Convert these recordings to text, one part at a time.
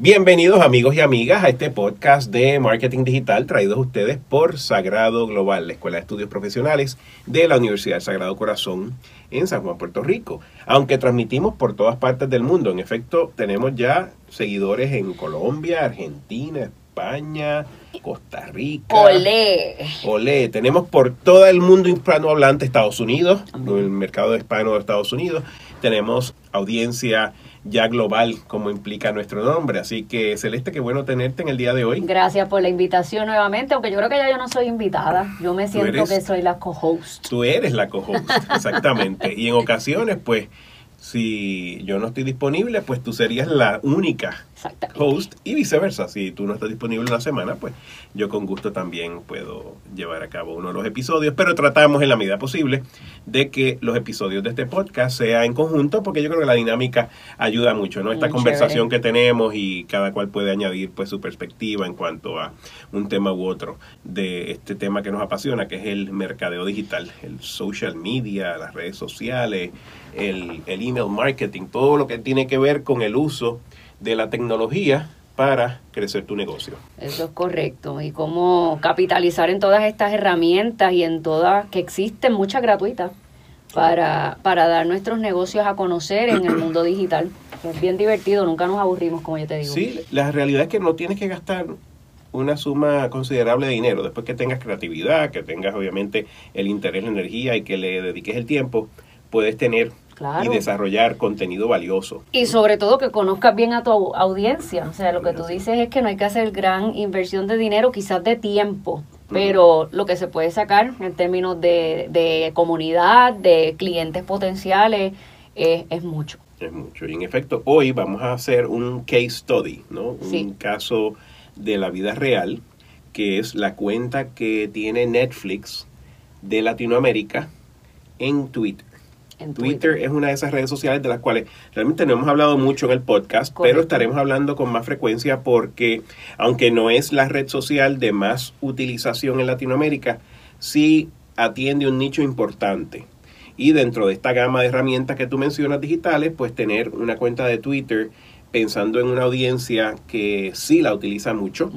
Bienvenidos amigos y amigas a este podcast de marketing digital traído a ustedes por Sagrado Global, la Escuela de Estudios Profesionales de la Universidad del Sagrado Corazón en San Juan, Puerto Rico. Aunque transmitimos por todas partes del mundo, en efecto tenemos ya seguidores en Colombia, Argentina, España, Costa Rica. Olé. Olé. Tenemos por todo el mundo hispanohablante, Estados Unidos, el mercado hispano de Estados Unidos. Tenemos audiencia ya global como implica nuestro nombre. Así que Celeste, qué bueno tenerte en el día de hoy. Gracias por la invitación nuevamente, aunque yo creo que ya yo no soy invitada, yo me siento que soy la co-host. Tú eres la co-host, exactamente. y en ocasiones, pues, si yo no estoy disponible, pues tú serías la única host y viceversa. Si tú no estás disponible una semana, pues yo con gusto también puedo llevar a cabo uno de los episodios, pero tratamos en la medida posible de que los episodios de este podcast sean en conjunto, porque yo creo que la dinámica ayuda mucho, ¿no? Esta conversación que tenemos y cada cual puede añadir pues su perspectiva en cuanto a un tema u otro de este tema que nos apasiona, que es el mercadeo digital, el social media, las redes sociales, el, el email marketing, todo lo que tiene que ver con el uso de la tecnología para crecer tu negocio. Eso es correcto. Y cómo capitalizar en todas estas herramientas y en todas que existen, muchas gratuitas, para, para dar nuestros negocios a conocer en el mundo digital. Es bien divertido, nunca nos aburrimos, como yo te digo. Sí, la realidad es que no tienes que gastar una suma considerable de dinero. Después que tengas creatividad, que tengas obviamente el interés, la energía y que le dediques el tiempo, puedes tener y desarrollar contenido valioso. Y sobre todo que conozcas bien a tu audiencia. O sea, lo que tú dices es que no hay que hacer gran inversión de dinero, quizás de tiempo, pero lo que se puede sacar en términos de, de comunidad, de clientes potenciales, es, mucho. Es mucho. Y en efecto, hoy vamos a hacer un case study, ¿no? Un caso de la vida real, que es la cuenta que tiene Netflix de Latinoamérica en Twitter. Twitter. es una de esas redes sociales de las cuales realmente no hemos hablado mucho en el podcast, pero estaremos hablando con más frecuencia porque, aunque no es la red social de más utilización en Latinoamérica, sí atiende un nicho importante. Y dentro de esta gama de herramientas que tú mencionas digitales, pues tener una cuenta de Twitter pensando en una audiencia que sí la utiliza mucho,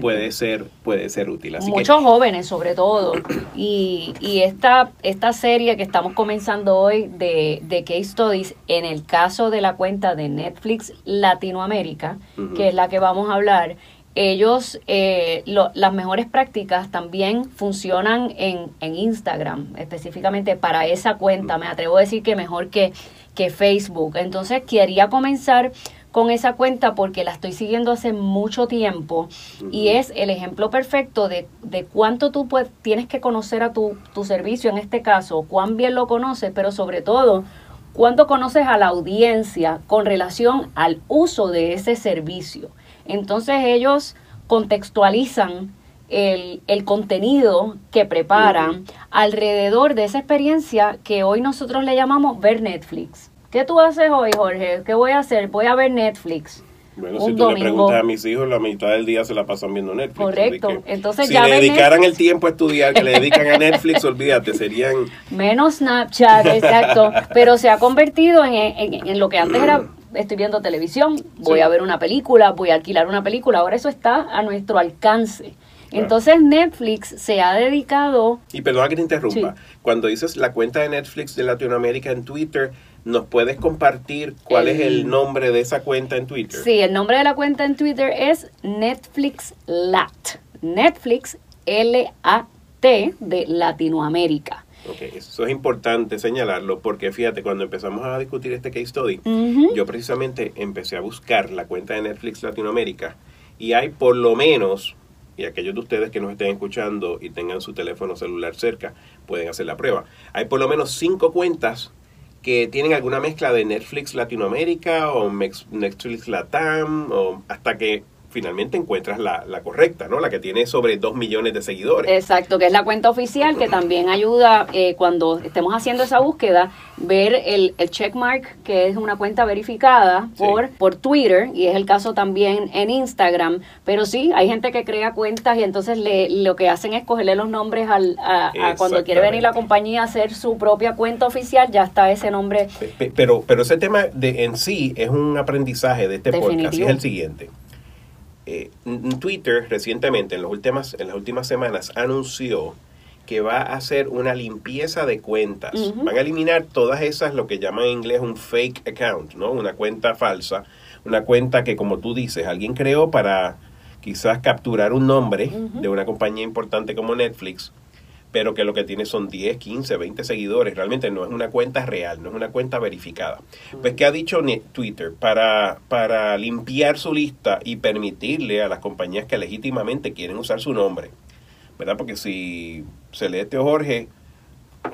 puede ser puede ser útil. Muchos jóvenes sobre todo. Y, y esta, esta serie que estamos comenzando hoy de, de Case Studies, en el caso de la cuenta de Netflix Latinoamérica, que es la que vamos a hablar, ellos, eh, las mejores prácticas también funcionan en, en Instagram, específicamente para esa cuenta. Me atrevo a decir que mejor que, que Facebook. Entonces, quería comenzar con esa cuenta porque la estoy siguiendo hace mucho tiempo y es el ejemplo perfecto de, de cuánto tú tienes que conocer a tu, tu servicio en este caso, cuán bien lo conoces, pero sobre todo cuánto conoces a la audiencia con relación al uso de ese servicio. Entonces ellos contextualizan el, el, contenido que preparan alrededor de esa experiencia que hoy nosotros le llamamos ver Netflix. ¿Qué tú haces hoy, Jorge? ¿Qué voy a hacer? Voy a ver Netflix. Bueno, si tú le preguntas a mis hijos, la mitad del día se la pasan viendo Netflix. Correcto. Entonces si le dedicaran el tiempo a estudiar que le dedican a Netflix, olvídate, serían... Menos Snapchat, exacto. Pero se ha convertido en, en, lo que antes era estoy viendo televisión, voy a ver una película, voy a alquilar una película, ahora eso está a nuestro alcance. Entonces Netflix se ha dedicado... Y perdona que te interrumpa, cuando dices la cuenta de Netflix de Latinoamérica en Twitter, ¿Nos puedes compartir cuál es el nombre de esa cuenta en Twitter? Sí, el nombre de la cuenta en Twitter es Netflix Lat. Netflix L-A-T de Latinoamérica. Ok, eso es importante señalarlo porque fíjate, cuando empezamos a discutir este case study, yo precisamente empecé a buscar la cuenta de Netflix Latinoamérica y hay por lo menos, y aquellos de ustedes que nos estén escuchando y tengan su teléfono celular cerca, pueden hacer la prueba. Hay por lo menos cinco cuentas que tienen alguna mezcla de Netflix Latinoamérica o Netflix Latam o hasta que finalmente encuentras la, la, correcta, ¿no? La que tiene sobre 2 millones de seguidores. Exacto, que es la cuenta oficial que también ayuda eh, cuando estemos haciendo esa búsqueda, ver el, el checkmark, que es una cuenta verificada por, por Twitter, y es el caso también en Instagram, pero sí, hay gente que crea cuentas y entonces le, lo que hacen es cogerle los nombres al, a, cuando quiere venir la compañía a hacer su propia cuenta oficial, ya está ese nombre. Pero, pero ese tema de en sí es un aprendizaje de este podcast, y es el siguiente eh, Twitter recientemente, en las, últimas, en las últimas semanas, anunció que va a hacer una limpieza de cuentas. Van a eliminar todas esas, lo que llaman en inglés un fake account, ¿no? Una cuenta falsa, una cuenta que, como tú dices, alguien creó para quizás capturar un nombre de una compañía importante como Netflix, pero que lo que tiene son 10, 15, 20 seguidores. Realmente no es una cuenta real, no es una cuenta verificada. Pues, ¿qué ha dicho Twitter? Para, para limpiar su lista y permitirle a las compañías que legítimamente quieren usar su nombre, ¿verdad? Porque si Celeste o Jorge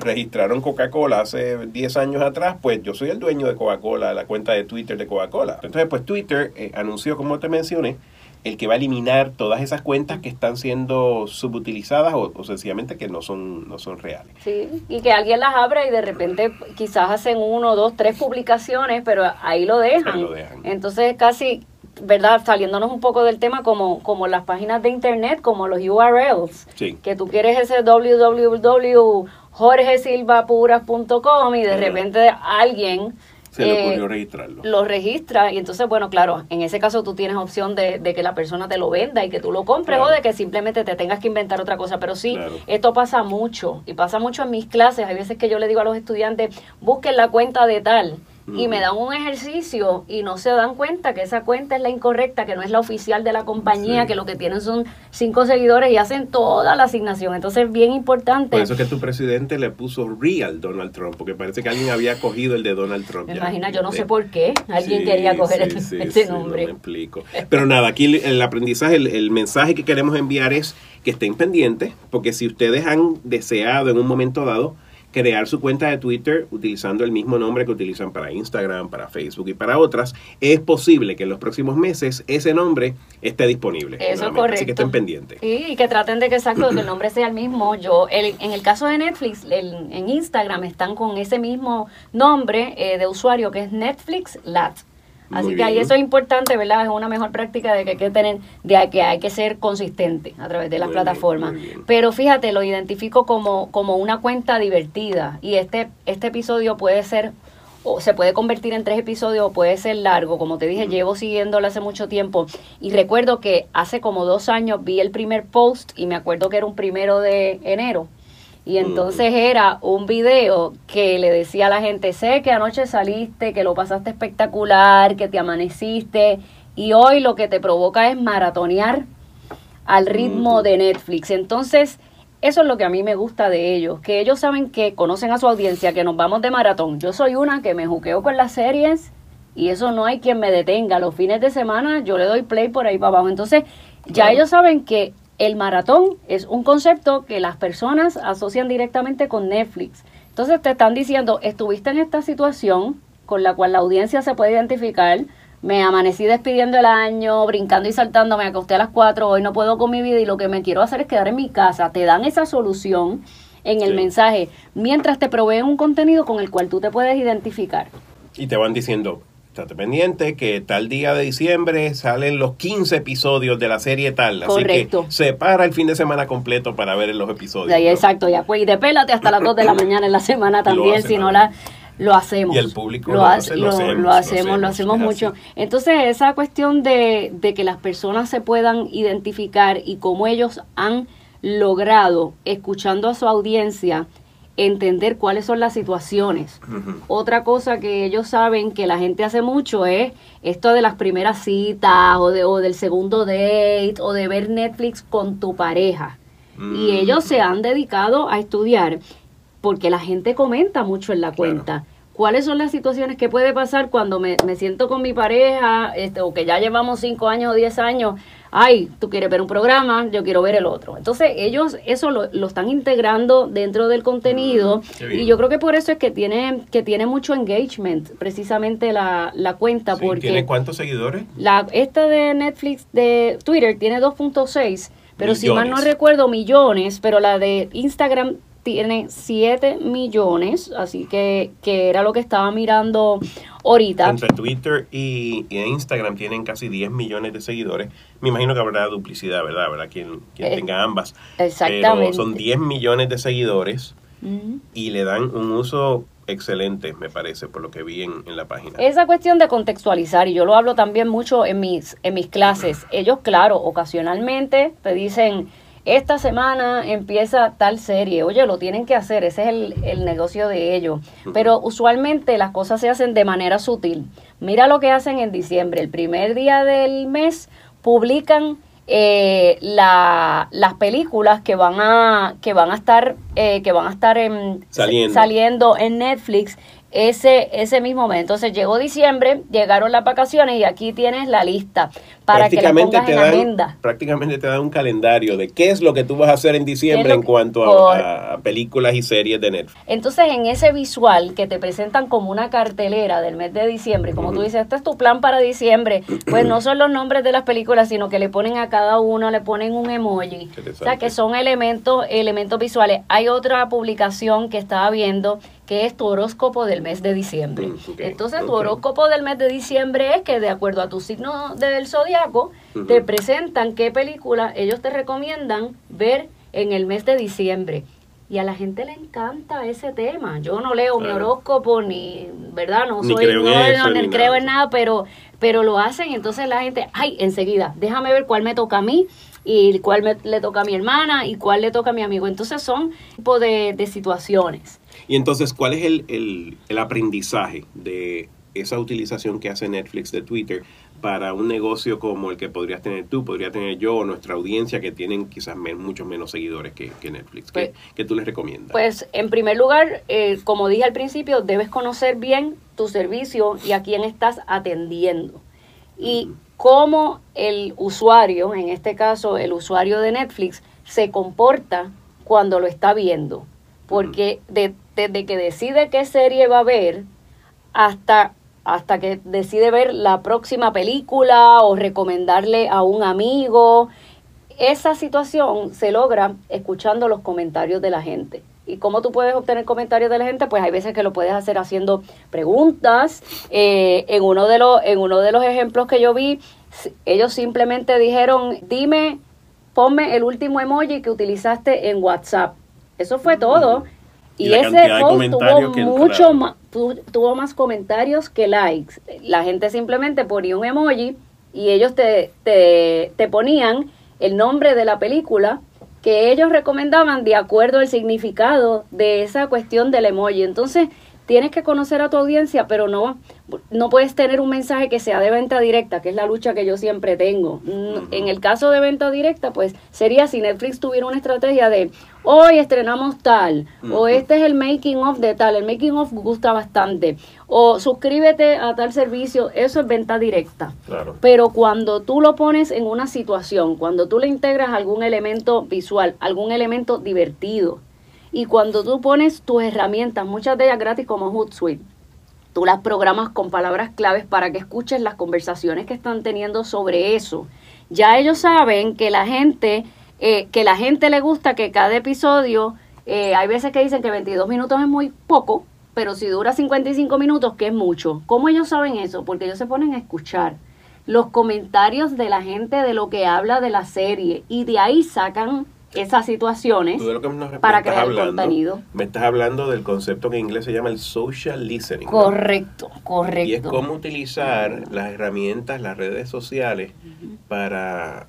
registraron Coca-Cola hace 10 años atrás, pues yo soy el dueño de Coca-Cola, la cuenta de Twitter de Coca-Cola. Entonces, pues Twitter eh, anunció, como te mencioné, el que va a eliminar todas esas cuentas que están siendo subutilizadas o, sencillamente que no son, no son reales. Sí, y que alguien las abre y de repente quizás hacen uno, dos, tres publicaciones, pero ahí lo dejan. Ahí lo dejan. Entonces casi ¿verdad? Saliéndonos un poco del tema, como, como las páginas de internet, como los URLs, que tú quieres ese www.jorgesilvapuras.com y de repente alguien se le ocurrió eh, registrarlo. Lo registra y entonces, bueno, claro, en ese caso tú tienes opción de, que la persona te lo venda y que tú lo compres o de que simplemente te tengas que inventar otra cosa. Pero sí, esto pasa mucho y pasa mucho en mis clases. Hay veces que yo le digo a los estudiantes, busquen la cuenta de tal y me dan un ejercicio y no se dan cuenta que esa cuenta es la incorrecta, que no es la oficial de la compañía, que lo que tienen son cinco seguidores y hacen toda la asignación. Entonces es bien importante. Por eso que tu presidente le puso real Donald Trump, porque parece que alguien había cogido el de Donald Trump. imagina, yo no sé por qué alguien quería coger ese, nombre. me explico. Pero nada, aquí el aprendizaje, el, el mensaje que queremos enviar es que estén pendientes, porque si ustedes han deseado en un momento dado crear su cuenta de Twitter utilizando el mismo nombre que utilizan para Instagram, para Facebook y para otras, es posible que en los próximos meses ese nombre esté disponible. Eso es correcto. Así que estén pendientes. Sí, y que traten de que exacto que el nombre sea el mismo. Yo, en el caso de Netflix, en Instagram están con ese mismo nombre eh, de usuario que es Netflix Lat. Así que ahí eso es importante, ¿verdad? Es una mejor práctica de que hay que tener, de que hay que ser consistente a través de las plataformas. Pero fíjate, lo identifico como, como una cuenta divertida y este, este episodio puede ser o se puede convertir en tres episodios o puede ser largo. Como te dije, llevo siguiéndolo hace mucho tiempo y recuerdo que hace como dos años vi el primer post y me acuerdo que era un primero de enero y entonces era un video que le decía a la gente, sé que anoche saliste, que lo pasaste espectacular, que te amaneciste y hoy lo que te provoca es maratonear al ritmo de Netflix. Entonces, eso es lo que a mí me gusta de ellos, que ellos saben que conocen a su audiencia, que nos vamos de maratón. Yo soy una que me juqueo con las series y eso no hay quien me detenga. Los fines de semana yo le doy play por ahí para abajo. Entonces, ya ellos saben que el maratón es un concepto que las personas asocian directamente con Netflix. Entonces te están diciendo, estuviste en esta situación con la cual la audiencia se puede identificar, me amanecí despidiendo el año, brincando y saltando, me acosté a las 4, hoy no puedo con mi vida y lo que me quiero hacer es quedar en mi casa. Te dan esa solución en el mensaje mientras te proveen un contenido con el cual tú te puedes identificar. Y te van diciendo, estate pendiente que tal día de diciembre salen los 15 episodios de la serie tal. Así que se para el fin de semana completo para ver los episodios. Exacto, ya pues y depélate hasta las 2 de la mañana en la semana también, si no la lo hacemos. Y el público lo, hace, lo, hacemos, lo, hacemos, lo hacemos, mucho. Entonces, esa cuestión de, de que las personas se puedan identificar y cómo ellos han logrado, escuchando a su audiencia, entender cuáles son las situaciones. Otra cosa que ellos saben que la gente hace mucho es esto de las primeras citas o, de, o del segundo date o de ver Netflix con tu pareja. Y ellos se han dedicado a estudiar porque la gente comenta mucho en la cuenta. ¿Cuáles son las situaciones que puede pasar cuando me, me siento con mi pareja este, o que ya llevamos cinco años o diez años ay, tú quieres ver un programa, yo quiero ver el otro. Entonces ellos eso lo, están integrando dentro del contenido mm, y yo creo que por eso es que tiene, que tiene mucho engagement precisamente la, la cuenta. porque ¿Tiene cuántos seguidores? La, esta de Netflix, de Twitter, tiene 2.6, pero si mal no recuerdo, millones, pero la de Instagram tiene 7 millones, así que, que era lo que estaba mirando ahorita. Entre Twitter y, Instagram tienen casi 10 millones de seguidores. Me imagino que habrá duplicidad, ¿verdad? ¿verdad? Quien, quien eh, tenga ambas. Exactamente. Pero son 10 millones de seguidores y le dan un uso excelentes, me parece, por lo que vi en, en, la página. Esa cuestión de contextualizar, y yo lo hablo también mucho en mis, en mis clases, ellos, claro, ocasionalmente te dicen, esta semana empieza tal serie, oye, lo tienen que hacer, ese es el, el negocio de ellos, pero usualmente las cosas se hacen de manera sutil. Mira lo que hacen en diciembre, el primer día del mes publican eh, la, las películas que van a que van a estar eh, que van a estar en, Saliendo. saliendo en Netflix ese, ese mismo mes. Entonces llegó diciembre, llegaron las vacaciones y aquí tienes la lista para que pongas te en dan, agenda. Prácticamente te dan un calendario de qué es lo que tú vas a hacer en diciembre en cuanto a, por, a, películas y series de Netflix. Entonces en ese visual que te presentan como una cartelera del mes de diciembre, como uh -huh. tú dices, este es tu plan para diciembre, pues no son los nombres de las películas, sino que le ponen a cada uno, le ponen un emoji. O sea, que son elementos, elementos visuales. Hay otra publicación que estaba viendo que es tu horóscopo del mes de diciembre. Okay, Entonces, tu horóscopo del mes de diciembre es que de acuerdo a tu signo del zodiaco, uh -huh. te presentan qué película ellos te recomiendan ver en el mes de diciembre. Y a la gente le encanta ese tema. Yo no leo claro. mi horóscopo ni, ¿verdad? No ni soy, creo no, en eso, no, ni creo nada. en nada, pero, pero lo hacen. Entonces la gente, ay, enseguida, déjame ver cuál me toca a mí y cuál me, le toca a mi hermana y cuál le toca a mi amigo. Entonces son tipo de, de situaciones. Y entonces, ¿cuál es el, el, el, aprendizaje de esa utilización que hace Netflix de Twitter para un negocio como el que podrías tener tú, podría tener yo o nuestra audiencia que tienen quizás men, muchos menos seguidores que, que Netflix? ¿Qué, pues, ¿Qué, tú les recomiendas? Pues, en primer lugar, eh, como dije al principio, debes conocer bien tu servicio y a quién estás atendiendo. Y cómo el usuario, en este caso el usuario de Netflix, se comporta cuando lo está viendo. Porque de, desde que decide qué serie va a ver hasta, hasta que decide ver la próxima película o recomendarle a un amigo, esa situación se logra escuchando los comentarios de la gente. ¿Y cómo tú puedes obtener comentarios de la gente? Pues hay veces que lo puedes hacer haciendo preguntas. Eh, en, uno de los, en uno de los ejemplos que yo vi, ellos simplemente dijeron, dime, ponme el último emoji que utilizaste en WhatsApp. Eso fue todo. Y, y ese post tuvo mucho más, tuvo más comentarios que likes. La gente simplemente ponía un emoji y ellos te, te, te ponían el nombre de la película que ellos recomendaban de acuerdo al significado de esa cuestión del emoji. Entonces, tienes que conocer a tu audiencia, pero no, no puedes tener un mensaje que sea de venta directa, que es la lucha que yo siempre tengo. Uh-huh. En el caso de venta directa, pues sería si Netflix tuviera una estrategia de hoy estrenamos tal, o este es el making of de tal, el making of gusta bastante, o suscríbete a tal servicio, eso es venta directa. Claro. Pero cuando tú lo pones en una situación, cuando tú le integras algún elemento visual, algún elemento divertido, y cuando tú pones tus herramientas, muchas de ellas gratis como Hootsuite, tú las programas con palabras claves para que escuches las conversaciones que están teniendo sobre eso. Ya ellos saben que la gente, eh, que la gente le gusta que cada episodio, eh, hay veces que dicen que 22 minutos es muy poco, pero si dura 55 minutos, que es mucho. ¿Cómo ellos saben eso? Porque ellos se ponen a escuchar los comentarios de la gente de lo que habla de la serie y de ahí sacan esas situaciones para crear hablando, contenido. Me estás hablando del concepto que en inglés se llama el social listening. Correcto, ¿no? correcto. Y es cómo utilizar las herramientas, las redes sociales uh -huh. para,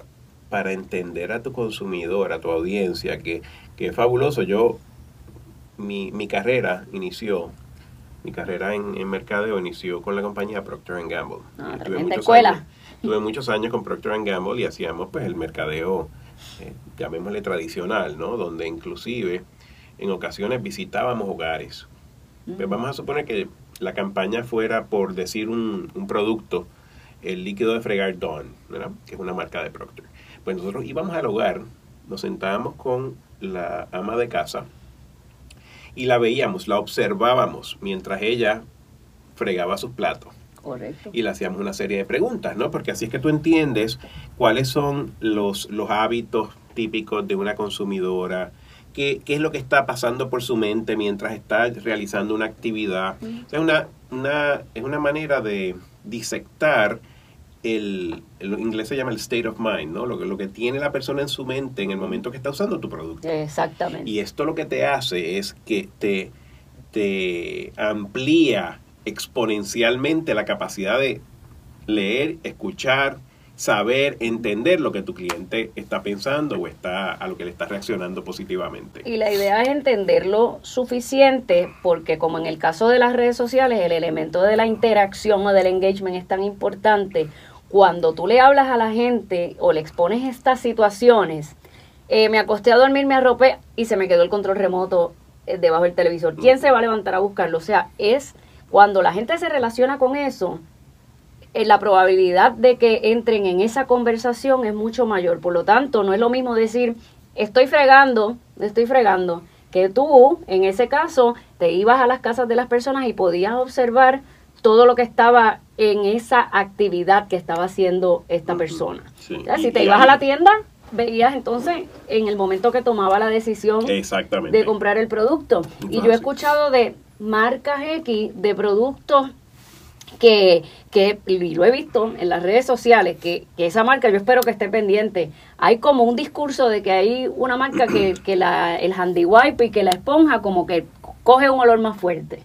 para entender a tu consumidor, a tu audiencia, que, que es fabuloso. Yo, mi, mi carrera inició mi carrera en, en, mercadeo inició con la compañía Procter Gamble. Ah, tuve, muchos escuela. Años, tuve muchos años con Procter Gamble y hacíamos pues el mercadeo eh, llamémosle tradicional, ¿no? Donde inclusive en ocasiones visitábamos hogares. Pues vamos a suponer que la campaña fuera por decir un, un producto, el líquido de fregar Dawn, ¿verdad? que es una marca de Procter. Pues nosotros íbamos al hogar, nos sentábamos con la ama de casa y la veíamos, la observábamos mientras ella fregaba sus platos. Correcto. Y le hacíamos una serie de preguntas, ¿no? Porque así es que tú entiendes cuáles son los, los hábitos típicos de una consumidora, qué, qué es lo que está pasando por su mente mientras está realizando una actividad. Mm. O sea, una, una, es una manera de disectar el, el inglés se llama el state of mind, ¿no? Lo que, lo que tiene la persona en su mente en el momento que está usando tu producto. Exactamente. Y esto lo que te hace es que te te amplía exponencialmente la capacidad de leer, escuchar, saber, entender lo que tu cliente está pensando o está a lo que le está reaccionando positivamente. Y la idea es entenderlo suficiente porque como en el caso de las redes sociales, el elemento de la interacción o del engagement es tan importante, cuando tú le hablas a la gente o le expones estas situaciones, eh, me acosté a dormir, me arropé y se me quedó el control remoto eh, debajo del televisor. ¿Quién se va a levantar a buscarlo? O sea, es cuando la gente se relaciona con eso, eh, la probabilidad de que entren en esa conversación es mucho mayor. Por lo tanto, no es lo mismo decir, estoy fregando, estoy fregando, que tú, en ese caso, te ibas a las casas de las personas y podías observar todo lo que estaba en esa actividad que estaba haciendo esta persona. Si te ibas a la tienda, veías entonces en el momento que tomaba la decisión de comprar el producto. y yo he escuchado de marcas X, de productos que, que y lo he visto en las redes sociales, que, que, esa marca yo espero que esté pendiente. Hay como un discurso de que hay una marca que, que la, el handy wipe y que la esponja como que coge un olor más fuerte.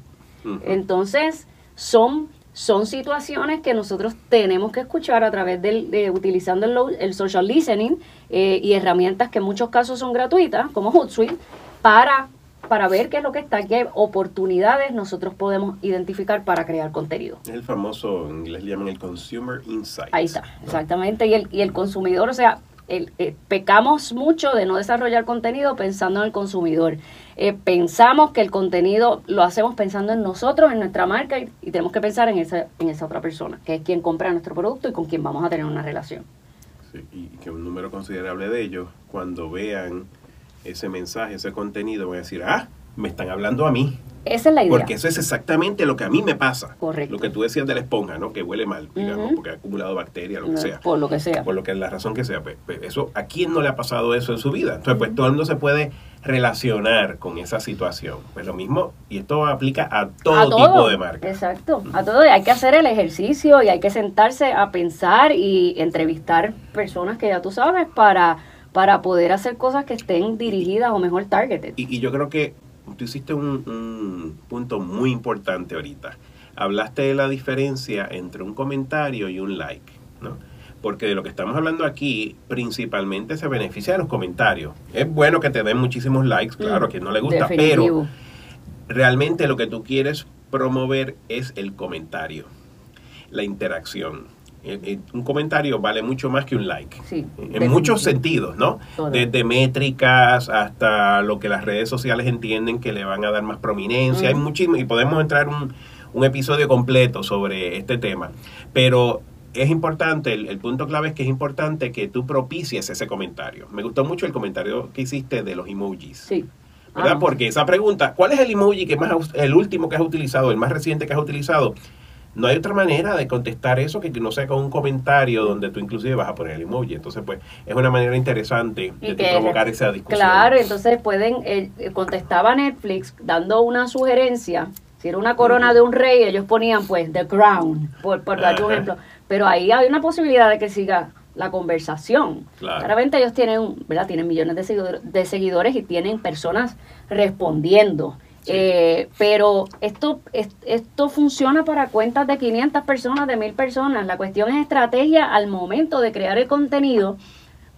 Entonces, son son situaciones que nosotros tenemos que escuchar a través del, de utilizando el, el social listening eh, y herramientas que en muchos casos son gratuitas, como Hootsuite, para, para ver qué es lo que está, qué oportunidades nosotros podemos identificar para crear contenido. Es el famoso, en inglés le llaman el Consumer Insight. Ahí está, exactamente. Y el, y el consumidor, o sea, el, eh, pecamos mucho de no desarrollar contenido pensando en el consumidor. Eh, pensamos que el contenido lo hacemos pensando en nosotros, en nuestra marca, y, tenemos que pensar en esa, en esa otra persona, que es quien compra nuestro producto y con quien vamos a tener una relación. Sí, y que un número considerable de ellos, cuando vean ese mensaje, ese contenido, van a decir, ah, me están hablando a mí. Esa es la idea. Porque eso es exactamente lo que a mí me pasa. Correcto. Lo que tú decías de la esponja, ¿no? Que huele mal, digamos, porque ha acumulado bacterias, lo que sea. Por lo que sea. Por lo que la razón que sea. Pues, pues, eso, ¿a quién no le ha pasado eso en su vida? Entonces, pues todo el mundo se puede relacionar con esa situación. Pues lo mismo, y esto aplica a todo, tipo de marca. Exacto, a todo. Hay que hacer el ejercicio y hay que sentarse a pensar y entrevistar personas que ya tú sabes para, para poder hacer cosas que estén dirigidas o mejor targeted. Y, y yo creo que tú hiciste un, punto muy importante ahorita. Hablaste de la diferencia entre un comentario y un like, ¿no? Porque de lo que estamos hablando aquí, principalmente se beneficia de los comentarios. Es bueno que te den muchísimos likes, claro, a quien no le gusta, pero realmente lo que tú quieres promover es el comentario, la interacción un comentario vale mucho más que un like. en muchos sentidos, ¿no? Desde métricas hasta lo que las redes sociales entienden que le van a dar más prominencia. Hay muchísimo, y podemos entrar un, un episodio completo sobre este tema. Pero es importante, el, punto clave es que es importante que tú propicies ese comentario. Me gustó mucho el comentario que hiciste de los emojis. Sí. ¿Verdad? Ah. Porque esa pregunta, ¿cuál es el emoji que más el último que has utilizado, el más reciente que has utilizado? No hay otra manera de contestar eso que no sea con un comentario donde tú inclusive vas a poner el emoji. Entonces, pues, es una manera interesante de provocar esa discusión. Claro, entonces pueden, eh, contestaba Netflix dando una sugerencia. Si era una corona de un rey, ellos ponían, pues, The Crown, por, por dar un ejemplo. Pero ahí hay una posibilidad de que siga la conversación. Claramente ellos tienen, ¿verdad? Tienen millones de de seguidores y tienen personas respondiendo. Eh, pero esto, esto funciona para cuentas de 500 personas, de 1000 personas. La cuestión es estrategia al momento de crear el contenido,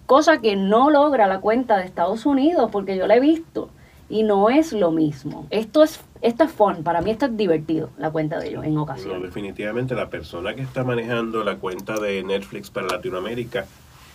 cosa que no logra la cuenta de Estados Unidos, porque yo la he visto y no es lo mismo. Esto es esto es fun, para mí esto es divertido, la cuenta de ellos en ocasiones. definitivamente la persona que está manejando la cuenta de Netflix para Latinoamérica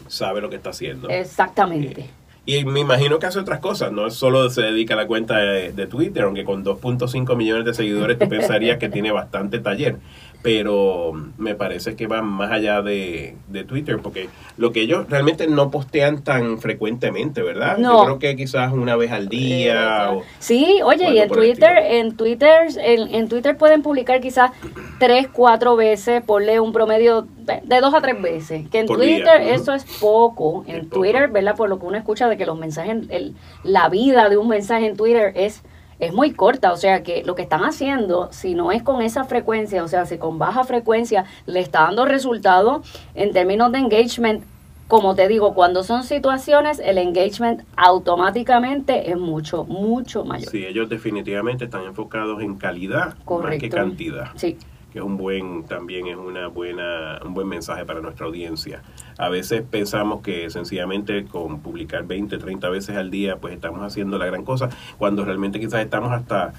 sabe lo que está haciendo. Exactamente. Eh, y me imagino que hace otras cosas, no solo se dedica a la cuenta de, Twitter, aunque con 2.5 millones de seguidores tú pensarías que tiene bastante taller pero me parece que va más allá de, Twitter, porque lo que ellos realmente no postean tan frecuentemente, ¿verdad? No. Yo creo que quizás una vez al día. O, sí, oye, y en Twitter, en Twitter, en, Twitter pueden publicar quizás tres, cuatro veces, ponle un promedio de dos a tres veces. Que en Twitter eso es poco. En Twitter, ¿verdad? Por lo que uno escucha de que los mensajes, el, la vida de un mensaje en Twitter es es muy corta, o sea que lo que están haciendo, si no es con esa frecuencia, o sea, si con baja frecuencia le está dando resultado en términos de engagement, como te digo, cuando son situaciones, el engagement automáticamente es mucho, mucho mayor. Sí, ellos definitivamente están enfocados en calidad más que cantidad. Sí. Es un buen, también es una buena, un buen mensaje para nuestra audiencia. A veces pensamos que sencillamente con publicar 20, 30 veces al día, pues estamos haciendo la gran cosa, cuando realmente quizás estamos hasta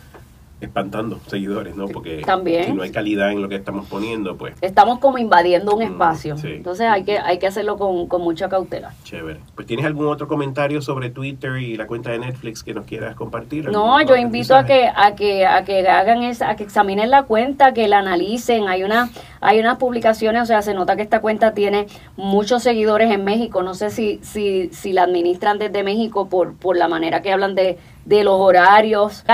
espantando seguidores, ¿no? Porque si no hay calidad en lo que estamos poniendo, pues... Estamos como invadiendo un mm, espacio. Entonces hay que, hay que hacerlo con, mucha cautela. Chévere. Pues ¿tienes algún otro comentario sobre Twitter y la cuenta de Netflix que nos quieras compartir? No, yo invito a que, a que, a que hagan esa, a que examinen la cuenta, que la analicen. Hay una, hay unas publicaciones, o sea, se nota que esta cuenta tiene muchos seguidores en México. No sé si, si, si la administran desde México por, por la manera que hablan de, de los horarios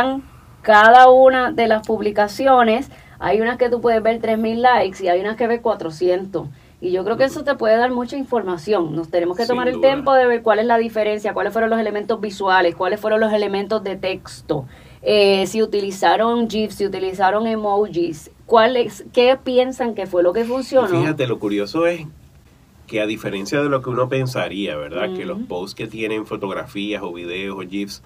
cada una de las publicaciones, hay unas que tú puedes ver 3.000 likes y hay unas que ves 400. Y yo creo que eso te puede dar mucha información. Nos tenemos que tomar el tiempo de ver cuál es la diferencia, cuáles fueron los elementos visuales, cuáles fueron los elementos de texto, eh, si utilizaron GIFs, si utilizaron emojis, cuáles, qué piensan que fue lo que funcionó. fíjate, lo curioso es que a diferencia de lo que uno pensaría, ¿verdad? Que los posts que tienen fotografías o videos o GIFs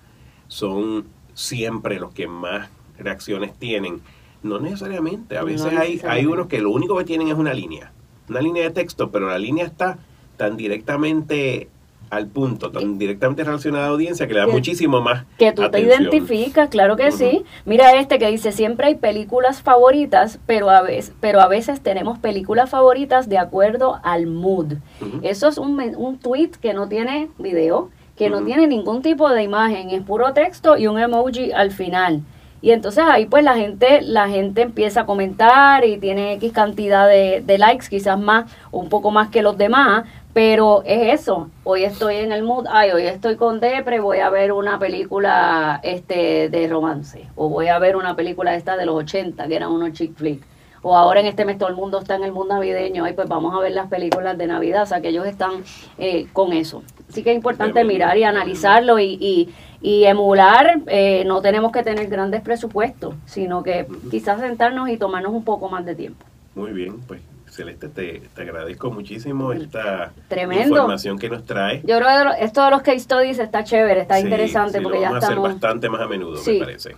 son siempre los que más reacciones tienen. No necesariamente, a veces hay, hay unos que lo único que tienen es una línea, una línea de texto, pero la línea está tan directamente al punto, tan directamente relacionada a la audiencia que le da muchísimo más. Que tú te identificas, claro que sí. Mira este que dice, siempre hay películas favoritas, pero a veces, pero a veces tenemos películas favoritas de acuerdo al mood. Eso es un, un tweet que no tiene video, que no tiene ningún tipo de imagen, es puro texto y un emoji al final. Y entonces ahí pues la gente, la gente empieza a comentar y tiene X cantidad de, likes, quizás más, un poco más que los demás, pero es eso. Hoy estoy en el mood, ay, hoy estoy con Depre, voy a ver una película este de romance, o voy a ver una película esta de los 80, que eran unos chick flick. O ahora en este mes todo el mundo está en el mundo navideño, ay, pues vamos a ver las películas de Navidad, o sea que ellos están eh, con eso sí que es importante mirar y analizarlo y, y, emular. Eh, no tenemos que tener grandes presupuestos, sino que quizás sentarnos y tomarnos un poco más de tiempo. Muy bien, pues Celeste, te, te agradezco muchísimo esta información que nos trae. Yo creo que esto de los case studies está chévere, está interesante porque ya estamos... a hacer bastante más a menudo, me parece.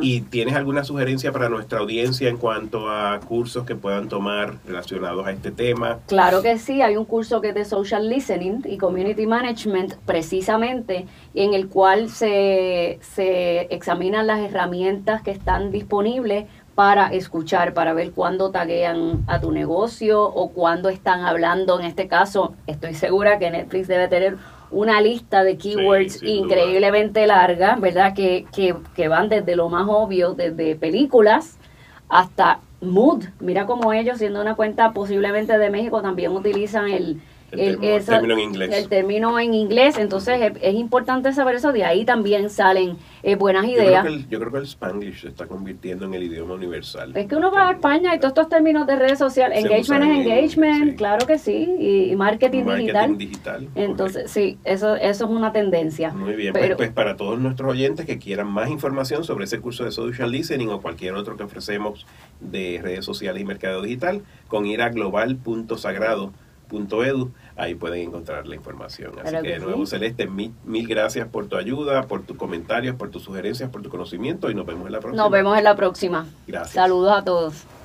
¿Y, ¿Y, tienes alguna sugerencia para nuestra audiencia en cuanto a cursos que puedan tomar relacionados a este tema? Claro que sí, hay un curso que es de Social Listening y Community Management, precisamente, en el cual se, se examinan las herramientas que están disponibles para escuchar, para ver cuándo taguean a tu negocio o cuándo están hablando. En este caso, estoy segura que Netflix debe tener una lista de keywords increíblemente larga, ¿verdad? Que, que, que van desde lo más obvio, desde películas hasta mood. Mira cómo ellos, siendo una cuenta posiblemente de México, también utilizan el, el, término en inglés. El término en inglés, entonces es, importante saber eso, de ahí también salen eh, buenas ideas. Yo creo, que el, Spanglish se está convirtiendo en el idioma universal. Es que uno va a España y todos estos términos de redes sociales, engagement es engagement, claro que sí, y, marketing, digital. Entonces, sí, eso, eso es una tendencia. Muy bien, pues, pues, para todos nuestros oyentes que quieran más información sobre ese curso de social listening o cualquier otro que ofrecemos de redes sociales y mercado digital, con ir a global.sagrado edu, ahí pueden encontrar la información. Así que, de nuevo, Celeste, mil, mil, gracias por tu ayuda, por tus comentarios, por tus sugerencias, por tu conocimiento y nos vemos en la próxima. Nos vemos en la próxima. Gracias. Saludos a todos.